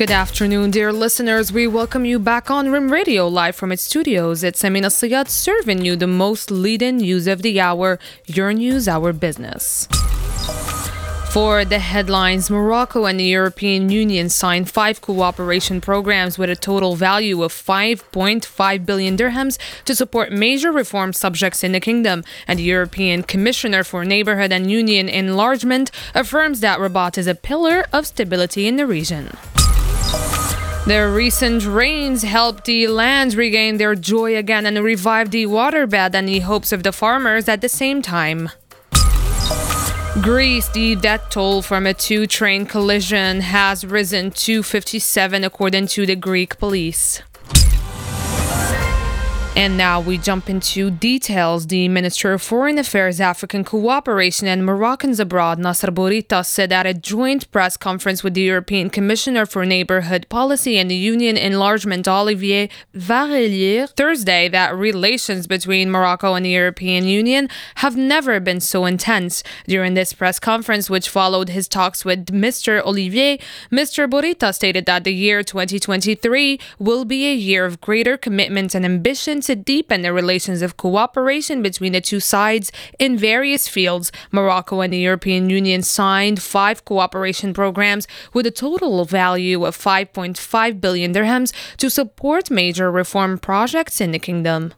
Good afternoon, dear listeners. We welcome you back on Rim Radio live from its studios. It's Amina Siyad serving you the most leading news of the hour. Your news, our business. For the headlines, Morocco and the European Union signed five cooperation programs with a total value of 5.5 billion dirhams to support major reform subjects in the kingdom. And the European Commissioner for Neighborhood and Union Enlargement affirms that Rabat is a pillar of stability in the region. The recent rains helped the lands regain their joy again and revive the waterbed and the hopes of the farmers at the same time. Greece, the death toll from a two train collision has risen to 57, according to the Greek police. And now we jump into details. The Minister of Foreign Affairs, African Cooperation and Moroccans Abroad, Nasser Bourita, said at a joint press conference with the European Commissioner for Neighborhood Policy and the Union Enlargement, Olivier Várhelyi, Thursday that relations between Morocco and the European Union have never been so intense. During this press conference, which followed his talks with Mr. Olivier, Mr. Bourita stated that the year 2023 will be a year of greater commitment and ambition to deepen the relations of cooperation between the two sides in various fields. Morocco and the European Union signed five cooperation programs with a total value of 5.5 billion dirhams to support major reform projects in the kingdom.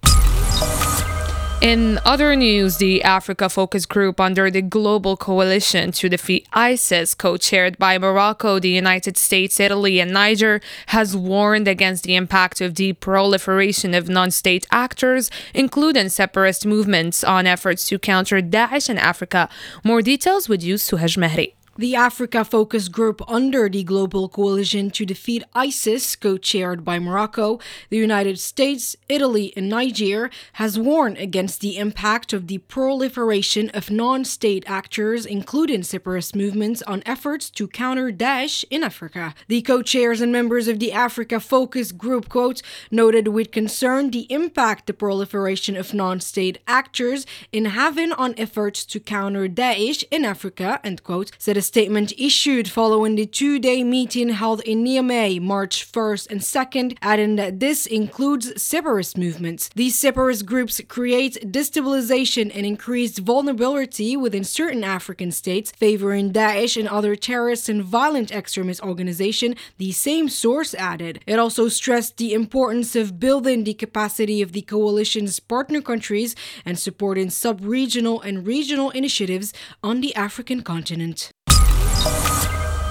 In other news, the Africa Focus Group under the Global Coalition to Defeat ISIS, co chaired by Morocco, the United States, Italy, and Niger, has warned against the impact of the proliferation of non state actors, including separatist movements, on efforts to counter Daesh in Africa. More details with you, Suhaj Mehri. The Africa Focus Group under the Global Coalition to Defeat ISIS, co chaired by Morocco, the United States, Italy, and Niger, has warned against the impact of the proliferation of non state actors, including separatist movements, on efforts to counter Daesh in Africa. The co chairs and members of the Africa Focus Group, quote, noted with concern the impact the proliferation of non state actors in having on efforts to counter Daesh in Africa, end quote, said a statement issued following the two day meeting held in Niamey March 1st and 2nd, adding that this includes separatist movements. These separatist groups create destabilization and increased vulnerability within certain African states, favoring Daesh and other terrorist and violent extremist organizations, the same source added. It also stressed the importance of building the capacity of the coalition's partner countries and supporting sub regional and regional initiatives on the African continent.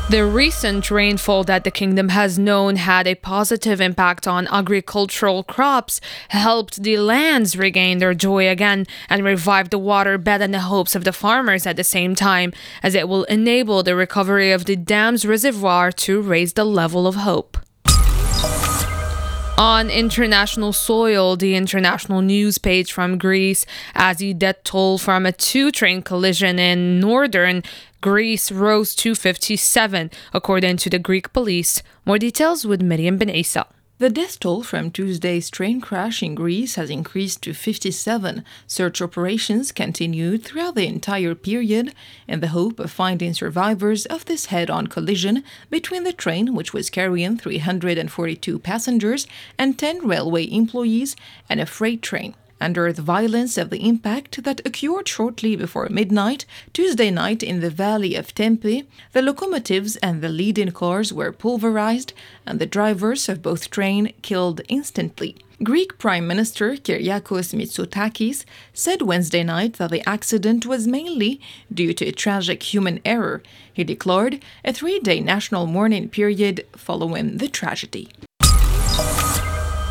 The recent rainfall that the kingdom has known had a positive impact on agricultural crops, helped the lands regain their joy again, and revived the waterbed and the hopes of the farmers at the same time, as it will enable the recovery of the dam's reservoir to raise the level of hope. On international soil, the international news page from Greece, as the death toll from a two train collision in northern Greece rose to 57, according to the Greek police. More details with Miriam Ben. The death toll from Tuesday's train crash in Greece has increased to 57. Search operations continued throughout the entire period in the hope of finding survivors of this head on collision between the train, which was carrying 342 passengers and 10 railway employees, and a freight train under the violence of the impact that occurred shortly before midnight Tuesday night in the valley of Tempe, the locomotives and the leading cars were pulverized and the drivers of both trains killed instantly. Greek Prime Minister Kyriakos Mitsotakis said Wednesday night that the accident was mainly due to a tragic human error. He declared a three day national mourning period following the tragedy.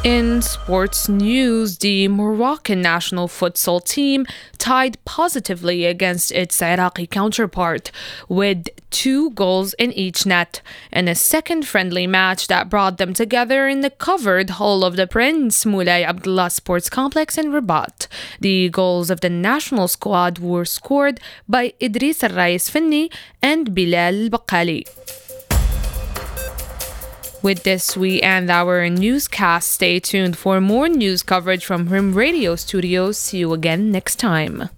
In sports news, the Moroccan national futsal team tied positively against its Iraqi counterpart with two goals in each net in a second friendly match that brought them together in the covered hall of the Prince Moulay Abdullah Sports Complex in Rabat. The goals of the national squad were scored by Idris Al Rais Finni and Bilal Bakkali. With this, we end our newscast. Stay tuned for more news coverage from Rim Radio Studios. See you again next time.